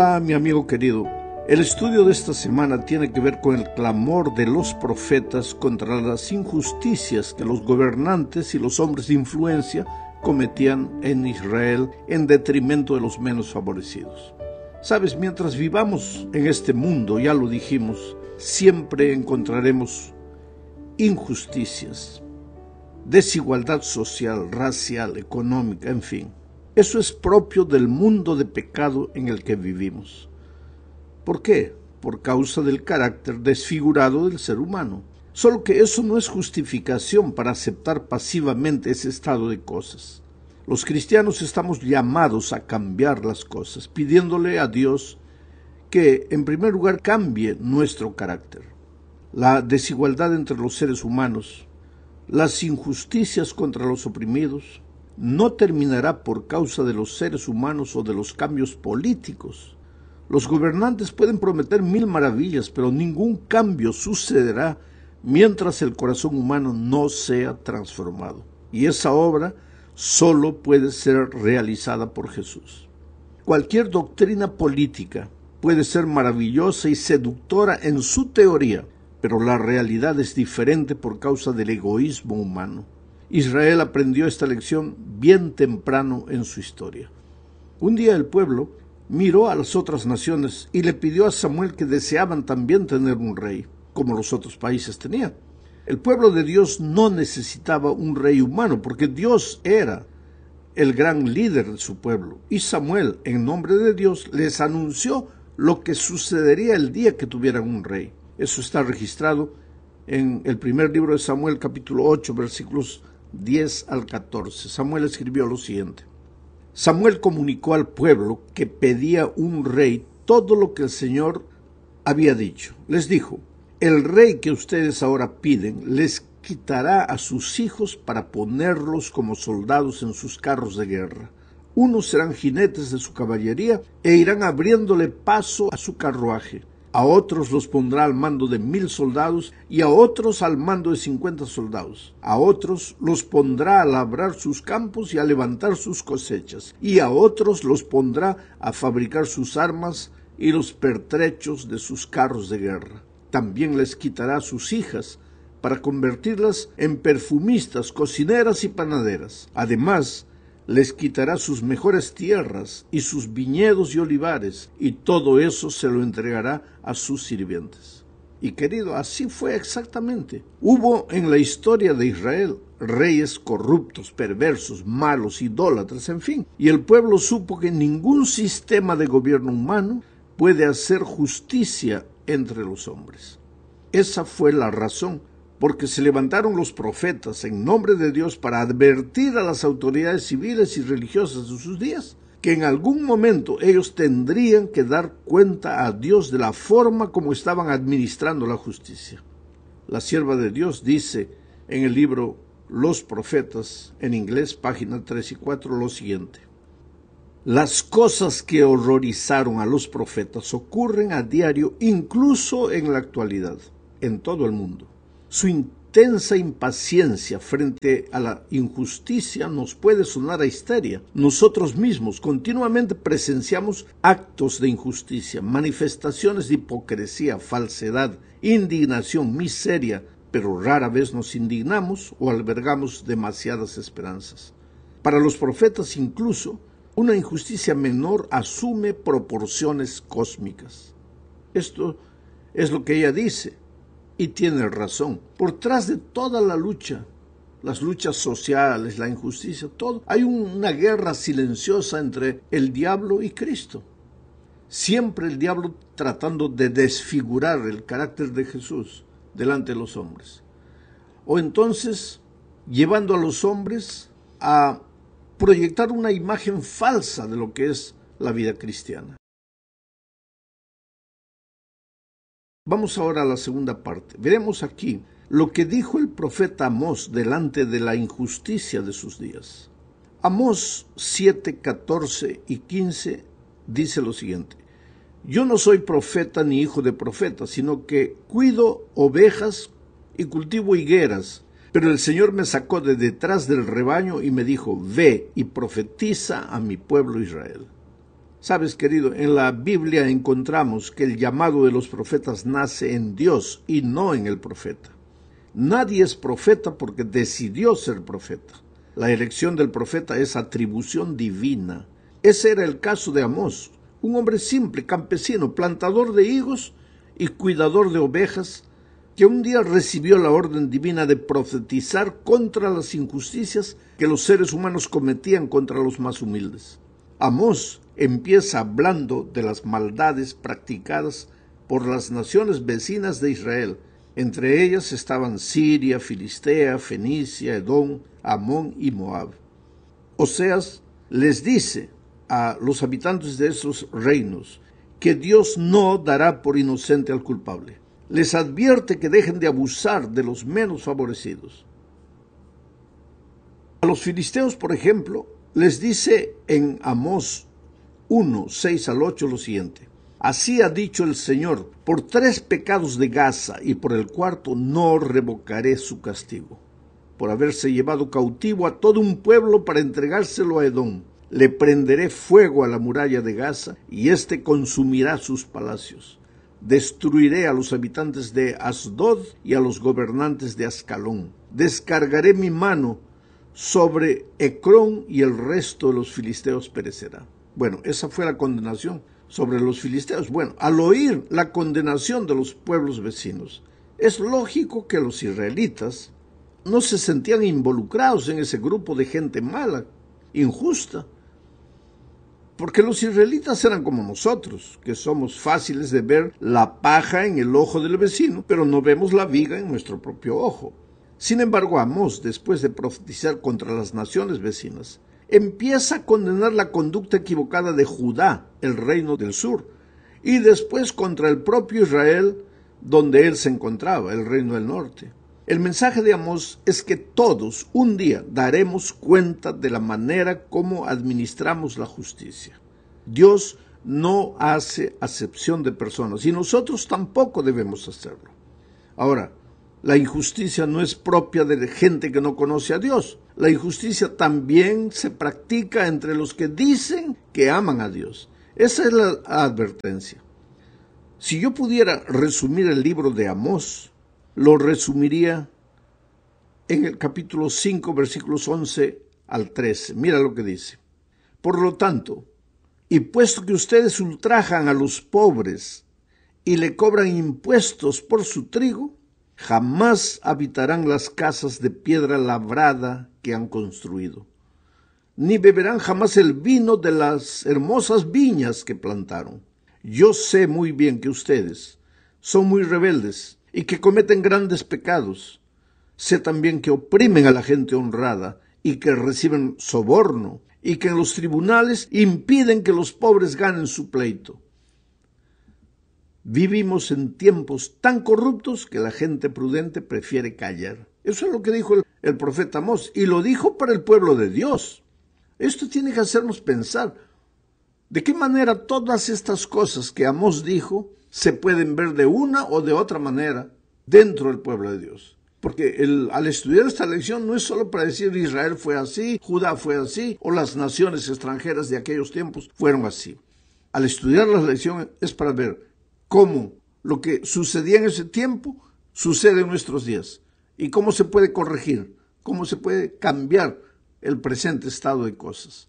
Hola mi amigo querido. El estudio de esta semana tiene que ver con el clamor de los profetas contra las injusticias que los gobernantes y los hombres de influencia cometían en Israel en detrimento de los menos favorecidos. Sabes, mientras vivamos en este mundo, ya lo dijimos, siempre encontraremos injusticias, desigualdad social, racial, económica, en fin. Eso es propio del mundo de pecado en el que vivimos. ¿Por qué? Por causa del carácter desfigurado del ser humano. Solo que eso no es justificación para aceptar pasivamente ese estado de cosas. Los cristianos estamos llamados a cambiar las cosas, pidiéndole a Dios que, en primer lugar, cambie nuestro carácter. La desigualdad entre los seres humanos, las injusticias contra los oprimidos, no terminará por causa de los seres humanos o de los cambios políticos. Los gobernantes pueden prometer mil maravillas, pero ningún cambio sucederá mientras el corazón humano no sea transformado. Y esa obra solo puede ser realizada por Jesús. Cualquier doctrina política puede ser maravillosa y seductora en su teoría, pero la realidad es diferente por causa del egoísmo humano. Israel aprendió esta lección bien temprano en su historia. Un día el pueblo miró a las otras naciones y le pidió a Samuel que deseaban también tener un rey, como los otros países tenían. El pueblo de Dios no necesitaba un rey humano, porque Dios era el gran líder de su pueblo. Y Samuel, en nombre de Dios, les anunció lo que sucedería el día que tuvieran un rey. Eso está registrado en el primer libro de Samuel, capítulo 8, versículos 10 al 14. Samuel escribió lo siguiente. Samuel comunicó al pueblo que pedía un rey todo lo que el Señor había dicho. Les dijo, el rey que ustedes ahora piden les quitará a sus hijos para ponerlos como soldados en sus carros de guerra. Unos serán jinetes de su caballería e irán abriéndole paso a su carruaje a otros los pondrá al mando de mil soldados y a otros al mando de cincuenta soldados. A otros los pondrá a labrar sus campos y a levantar sus cosechas. Y a otros los pondrá a fabricar sus armas y los pertrechos de sus carros de guerra. También les quitará sus hijas para convertirlas en perfumistas, cocineras y panaderas. Además, les quitará sus mejores tierras y sus viñedos y olivares, y todo eso se lo entregará a sus sirvientes. Y querido, así fue exactamente. Hubo en la historia de Israel reyes corruptos, perversos, malos, idólatras, en fin. Y el pueblo supo que ningún sistema de gobierno humano puede hacer justicia entre los hombres. Esa fue la razón porque se levantaron los profetas en nombre de Dios para advertir a las autoridades civiles y religiosas de sus días que en algún momento ellos tendrían que dar cuenta a Dios de la forma como estaban administrando la justicia. La sierva de Dios dice en el libro Los Profetas, en inglés, página 3 y 4, lo siguiente. Las cosas que horrorizaron a los profetas ocurren a diario, incluso en la actualidad, en todo el mundo. Su intensa impaciencia frente a la injusticia nos puede sonar a histeria. Nosotros mismos continuamente presenciamos actos de injusticia, manifestaciones de hipocresía, falsedad, indignación, miseria, pero rara vez nos indignamos o albergamos demasiadas esperanzas. Para los profetas incluso, una injusticia menor asume proporciones cósmicas. Esto es lo que ella dice. Y tiene razón. Por tras de toda la lucha, las luchas sociales, la injusticia, todo, hay una guerra silenciosa entre el diablo y Cristo. Siempre el diablo tratando de desfigurar el carácter de Jesús delante de los hombres. O entonces llevando a los hombres a proyectar una imagen falsa de lo que es la vida cristiana. Vamos ahora a la segunda parte. Veremos aquí lo que dijo el profeta Amós delante de la injusticia de sus días. Amós 7, 14 y 15 dice lo siguiente. Yo no soy profeta ni hijo de profeta, sino que cuido ovejas y cultivo higueras. Pero el Señor me sacó de detrás del rebaño y me dijo, ve y profetiza a mi pueblo Israel. Sabes, querido, en la Biblia encontramos que el llamado de los profetas nace en Dios y no en el profeta. Nadie es profeta porque decidió ser profeta. La elección del profeta es atribución divina. Ese era el caso de Amós, un hombre simple, campesino, plantador de higos y cuidador de ovejas, que un día recibió la orden divina de profetizar contra las injusticias que los seres humanos cometían contra los más humildes. Amós empieza hablando de las maldades practicadas por las naciones vecinas de Israel. Entre ellas estaban Siria, Filistea, Fenicia, Edom, Amón y Moab. Oseas les dice a los habitantes de esos reinos que Dios no dará por inocente al culpable. Les advierte que dejen de abusar de los menos favorecidos. A los filisteos, por ejemplo, les dice en Amós 1, 6 al 8 lo siguiente. Así ha dicho el Señor, por tres pecados de Gaza y por el cuarto no revocaré su castigo, por haberse llevado cautivo a todo un pueblo para entregárselo a Edom. Le prenderé fuego a la muralla de Gaza y éste consumirá sus palacios. Destruiré a los habitantes de Asdod y a los gobernantes de Ascalón. Descargaré mi mano sobre Ecrón y el resto de los filisteos perecerá. Bueno, esa fue la condenación sobre los filisteos. Bueno, al oír la condenación de los pueblos vecinos, es lógico que los israelitas no se sentían involucrados en ese grupo de gente mala, injusta, porque los israelitas eran como nosotros, que somos fáciles de ver la paja en el ojo del vecino, pero no vemos la viga en nuestro propio ojo. Sin embargo, Amós, después de profetizar contra las naciones vecinas, empieza a condenar la conducta equivocada de Judá, el reino del sur, y después contra el propio Israel, donde él se encontraba, el reino del norte. El mensaje de Amós es que todos un día daremos cuenta de la manera como administramos la justicia. Dios no hace acepción de personas y nosotros tampoco debemos hacerlo. Ahora, la injusticia no es propia de gente que no conoce a Dios. La injusticia también se practica entre los que dicen que aman a Dios. Esa es la advertencia. Si yo pudiera resumir el libro de Amós, lo resumiría en el capítulo 5, versículos 11 al 13. Mira lo que dice. Por lo tanto, y puesto que ustedes ultrajan a los pobres y le cobran impuestos por su trigo, jamás habitarán las casas de piedra labrada que han construido, ni beberán jamás el vino de las hermosas viñas que plantaron. Yo sé muy bien que ustedes son muy rebeldes y que cometen grandes pecados. Sé también que oprimen a la gente honrada y que reciben soborno y que en los tribunales impiden que los pobres ganen su pleito. Vivimos en tiempos tan corruptos que la gente prudente prefiere callar. Eso es lo que dijo el, profeta Amós y lo dijo para el pueblo de Dios. Esto tiene que hacernos pensar de qué manera todas estas cosas que Amós dijo se pueden ver de una o de otra manera dentro del pueblo de Dios. Porque al estudiar esta lección no es solo para decir Israel fue así, Judá fue así, o las naciones extranjeras de aquellos tiempos fueron así. Al estudiar la lección es para ver cómo lo que sucedía en ese tiempo sucede en nuestros días y cómo se puede corregir, cómo se puede cambiar el presente estado de cosas.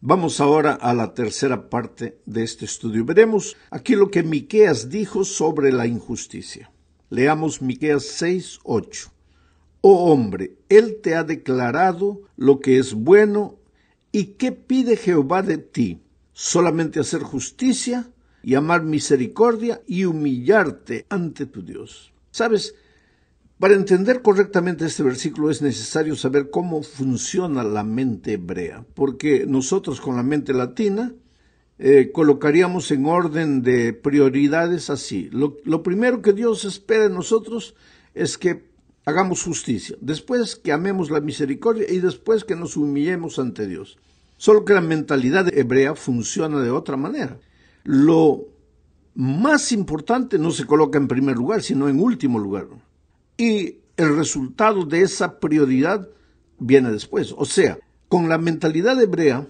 Vamos ahora a la tercera parte de este estudio. Veremos aquí lo que Miqueas dijo sobre la injusticia. Leamos Miqueas 6, 8. Oh hombre, él te ha declarado lo que es bueno y qué pide Jehová de ti, solamente hacer justicia y amar misericordia y humillarte ante tu Dios. ¿Sabes? Para entender correctamente este versículo es necesario saber cómo funciona la mente hebrea, porque nosotros con la mente latina eh, colocaríamos en orden de prioridades así. Lo, lo primero que Dios espera de nosotros es que hagamos justicia, después que amemos la misericordia y después que nos humillemos ante Dios. Solo que la mentalidad hebrea funciona de otra manera lo más importante no se coloca en primer lugar, sino en último lugar. Y el resultado de esa prioridad viene después. O sea, con la mentalidad hebrea,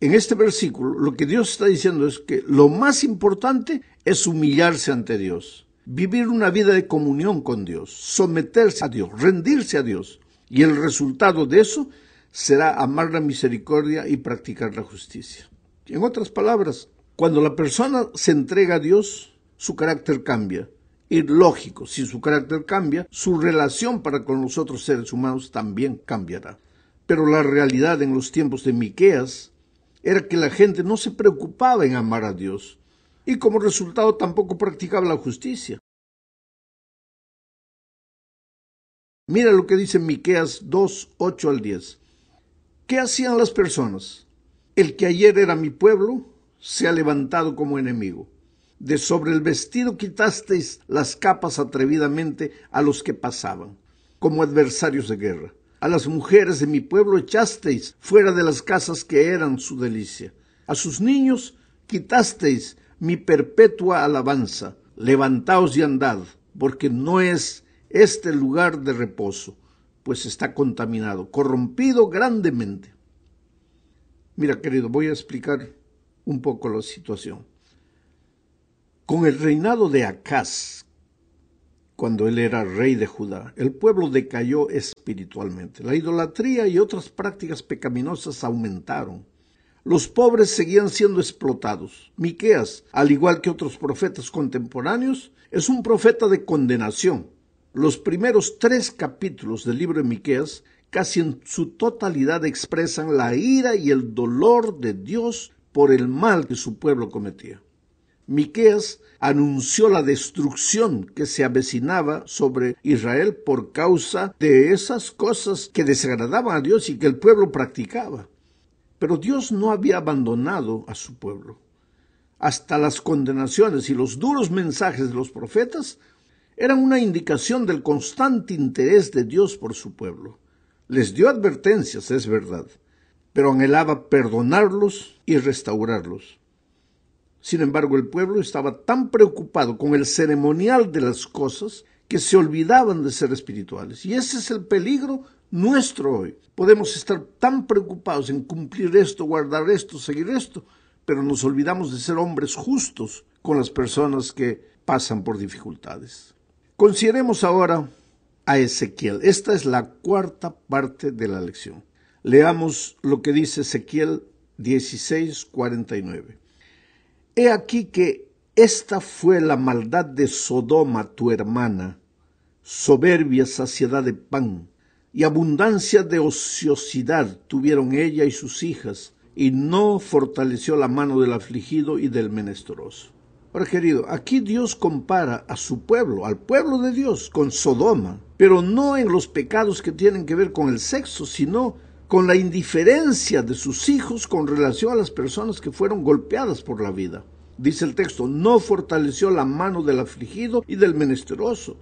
En este versículo lo que Dios está diciendo es que lo más importante es humillarse ante Dios, vivir una vida de comunión con Dios, someterse a Dios, rendirse a Dios. Y el resultado de eso será amar la misericordia y practicar la justicia. En otras palabras, cuando la persona se entrega a Dios, su carácter cambia. Lógico, si su carácter cambia, su relación para con los otros seres humanos también cambiará. Pero la realidad en los tiempos de Miqueas era que la gente no se preocupaba en amar a Dios y como resultado tampoco practicaba la justicia. Mira lo que dice Miqueas 2, 8 al 10. ¿Qué hacían las personas? El que ayer era mi pueblo se ha levantado como enemigo. De sobre el vestido quitasteis las capas atrevidamente a los que pasaban, como adversarios de guerra. A las mujeres de mi pueblo echasteis fuera de las casas que eran su delicia. A sus niños quitasteis mi perpetua alabanza. Levantaos y andad, porque no es este lugar de reposo pues está contaminado, corrompido grandemente. Mira, querido, voy a explicar un poco la situación. Con el reinado de Acaz, cuando él era rey de Judá, el pueblo decayó espiritualmente. La idolatría y otras prácticas pecaminosas aumentaron. Los pobres seguían siendo explotados. Miqueas, al igual que otros profetas contemporáneos, es un profeta de condenación los primeros tres capítulos del libro de Miqueas casi en su totalidad expresan la ira y el dolor de Dios por el mal que su pueblo cometía. Miqueas anunció la destrucción que se avecinaba sobre Israel por causa de esas cosas que desagradaban a Dios y que el pueblo practicaba. Pero Dios no había abandonado a su pueblo. Hasta las condenaciones y los duros mensajes de los profetas eran una indicación del constante interés de Dios por su pueblo. Les dio advertencias, es verdad, pero anhelaba perdonarlos y restaurarlos. Sin embargo, el pueblo estaba tan preocupado con el ceremonial de las cosas que se olvidaban de ser espirituales. Y ese es el peligro nuestro hoy. Podemos estar tan preocupados en cumplir esto, guardar esto, seguir esto, pero nos olvidamos de ser hombres justos con las personas que pasan por dificultades. Consideremos ahora a Ezequiel. Esta es la cuarta parte de la lección. Leamos lo que dice Ezequiel 16:49. He aquí que esta fue la maldad de Sodoma, tu hermana, soberbia saciedad de pan y abundancia de ociosidad tuvieron ella y sus hijas, y no fortaleció la mano del afligido y del menesteroso. Ahora, querido, aquí Dios compara a su pueblo, al pueblo de Dios, con Sodoma, pero no en los pecados que tienen que ver con el sexo, sino con la indiferencia de sus hijos con relación a las personas que fueron golpeadas por la vida. Dice el texto, no fortaleció la mano del afligido y del menesteroso.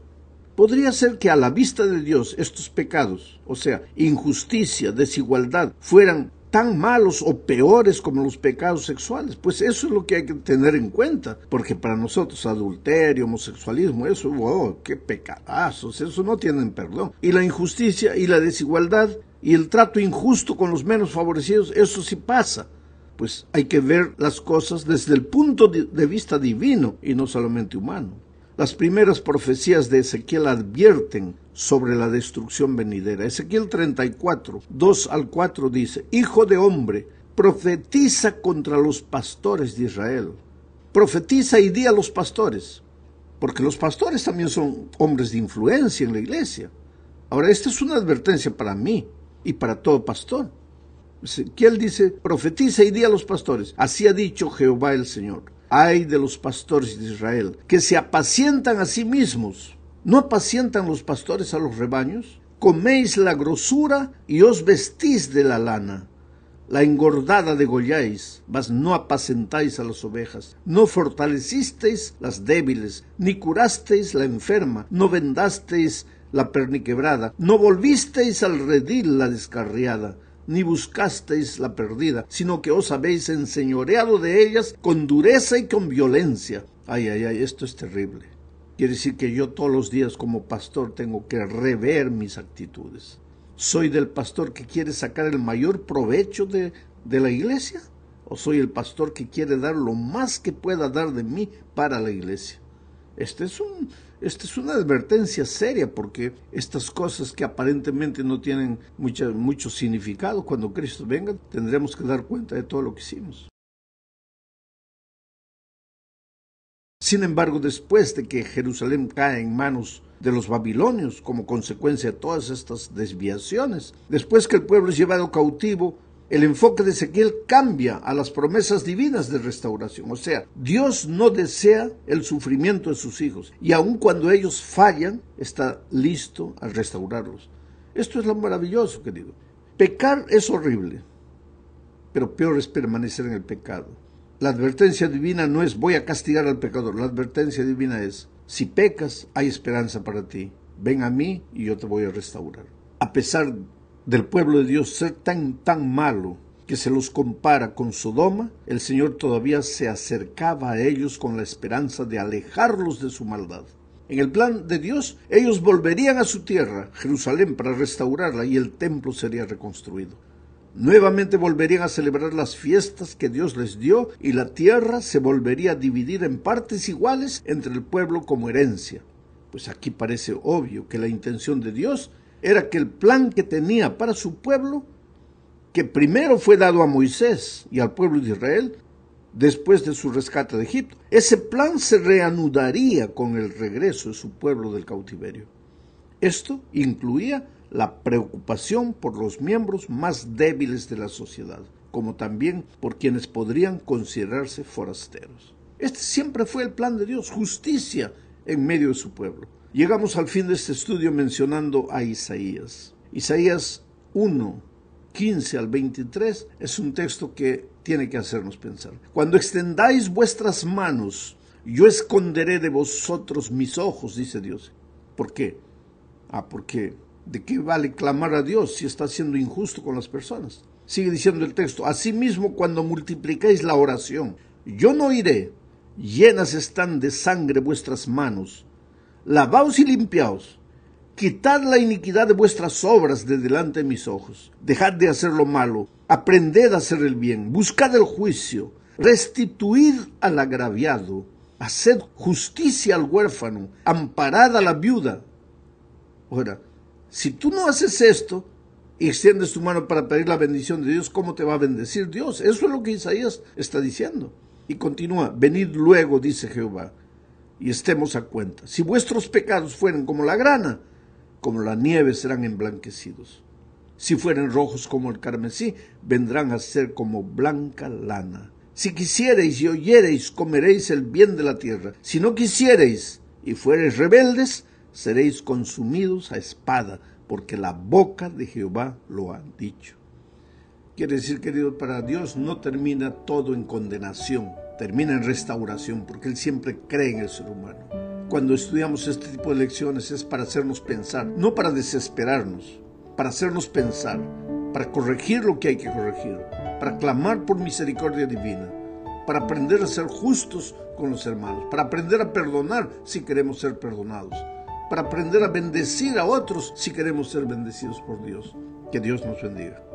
Podría ser que a la vista de Dios estos pecados, o sea, injusticia, desigualdad, fueran tan malos o peores como los pecados sexuales. Pues eso es lo que hay que tener en cuenta, porque para nosotros adulterio, homosexualismo, eso, oh, qué pecadazos, eso no tienen perdón. Y la injusticia y la desigualdad y el trato injusto con los menos favorecidos, eso sí pasa. Pues hay que ver las cosas desde el punto de vista divino y no solamente humano. Las primeras profecías de Ezequiel advierten sobre la destrucción venidera. Ezequiel 34, 2 al 4 dice, Hijo de hombre, profetiza contra los pastores de Israel. Profetiza y di a los pastores, porque los pastores también son hombres de influencia en la iglesia. Ahora, esta es una advertencia para mí y para todo pastor. Ezequiel dice, profetiza y di a los pastores. Así ha dicho Jehová el Señor. Ay de los pastores de Israel, que se apacientan a sí mismos ¿No apacientan los pastores a los rebaños? Coméis la grosura y os vestís de la lana. La engordada degolláis, mas no apacentáis a las ovejas. No fortalecisteis las débiles, ni curasteis la enferma, no vendasteis la perniquebrada, no volvisteis al redil la descarriada, ni buscasteis la perdida, sino que os habéis enseñoreado de ellas con dureza y con violencia. Ay, ay, ay, esto es terrible. Quiere decir que yo todos los días como pastor tengo que rever mis actitudes. ¿Soy del pastor que quiere sacar el mayor provecho de, de la iglesia? ¿O soy el pastor que quiere dar lo más que pueda dar de mí para la iglesia? Este es un, esta es una advertencia seria porque estas cosas que aparentemente no tienen mucho significado, cuando Cristo venga tendremos que dar cuenta de todo lo que hicimos. Sin embargo, después de que Jerusalén cae en manos de los babilonios como consecuencia de todas estas desviaciones, después que el pueblo es llevado cautivo, el enfoque de Ezequiel cambia a las promesas divinas de restauración. O sea, Dios no desea el sufrimiento de sus hijos y aun cuando ellos fallan, está listo a restaurarlos. Esto es lo maravilloso, querido. Pecar es horrible, pero peor es permanecer en el pecado. La advertencia divina no es voy a castigar al pecador, la advertencia divina es si pecas hay esperanza para ti, ven a mí y yo te voy a restaurar. A pesar del pueblo de Dios ser tan, tan malo que se los compara con Sodoma, el Señor todavía se acercaba a ellos con la esperanza de alejarlos de su maldad. En el plan de Dios, ellos volverían a su tierra, Jerusalén, para restaurarla y el templo sería reconstruido. Nuevamente volverían a celebrar las fiestas que Dios les dio y la tierra se volvería a dividir en partes iguales entre el pueblo como herencia. Pues aquí parece obvio que la intención de Dios era que el plan que tenía para su pueblo, que primero fue dado a Moisés y al pueblo de Israel, después de su rescate de Egipto, ese plan se reanudaría con el regreso de su pueblo del cautiverio. Esto incluía la preocupación por los miembros más débiles de la sociedad, como también por quienes podrían considerarse forasteros. Este siempre fue el plan de Dios, justicia en medio de su pueblo. Llegamos al fin de este estudio mencionando a Isaías. Isaías 1, 15 al 23 es un texto que tiene que hacernos pensar. Cuando extendáis vuestras manos, yo esconderé de vosotros mis ojos, dice Dios. ¿Por qué? Ah, porque ¿de qué vale clamar a Dios si está siendo injusto con las personas? Sigue diciendo el texto, asimismo cuando multiplicáis la oración, yo no iré, llenas están de sangre vuestras manos, lavaos y limpiaos, quitad la iniquidad de vuestras obras de delante de mis ojos, dejad de hacer lo malo, aprended a hacer el bien, buscad el juicio, restituid al agraviado, haced justicia al huérfano, amparad a la viuda. Ahora, si tú no haces esto y extiendes tu mano para pedir la bendición de Dios, ¿cómo te va a bendecir Dios? Eso es lo que Isaías está diciendo. Y continúa, venid luego, dice Jehová, y estemos a cuenta. Si vuestros pecados fueren como la grana, como la nieve serán emblanquecidos. Si fueren rojos como el carmesí, vendrán a ser como blanca lana. Si quisiereis y oyereis, comeréis el bien de la tierra. Si no quisiereis y fuereis rebeldes, seréis consumidos a espada, porque la boca de Jehová lo ha dicho. Quiere decir, querido, para Dios no termina todo en condenación termina en restauración, porque Él siempre cree en el ser humano. Cuando estudiamos este tipo de lecciones es para hacernos pensar, no para desesperarnos, para hacernos pensar, para corregir lo que hay que corregir, para clamar por misericordia divina, para aprender a ser justos con los hermanos, para aprender a perdonar si queremos ser perdonados, para aprender a bendecir a otros si queremos ser bendecidos por Dios. Que Dios nos bendiga.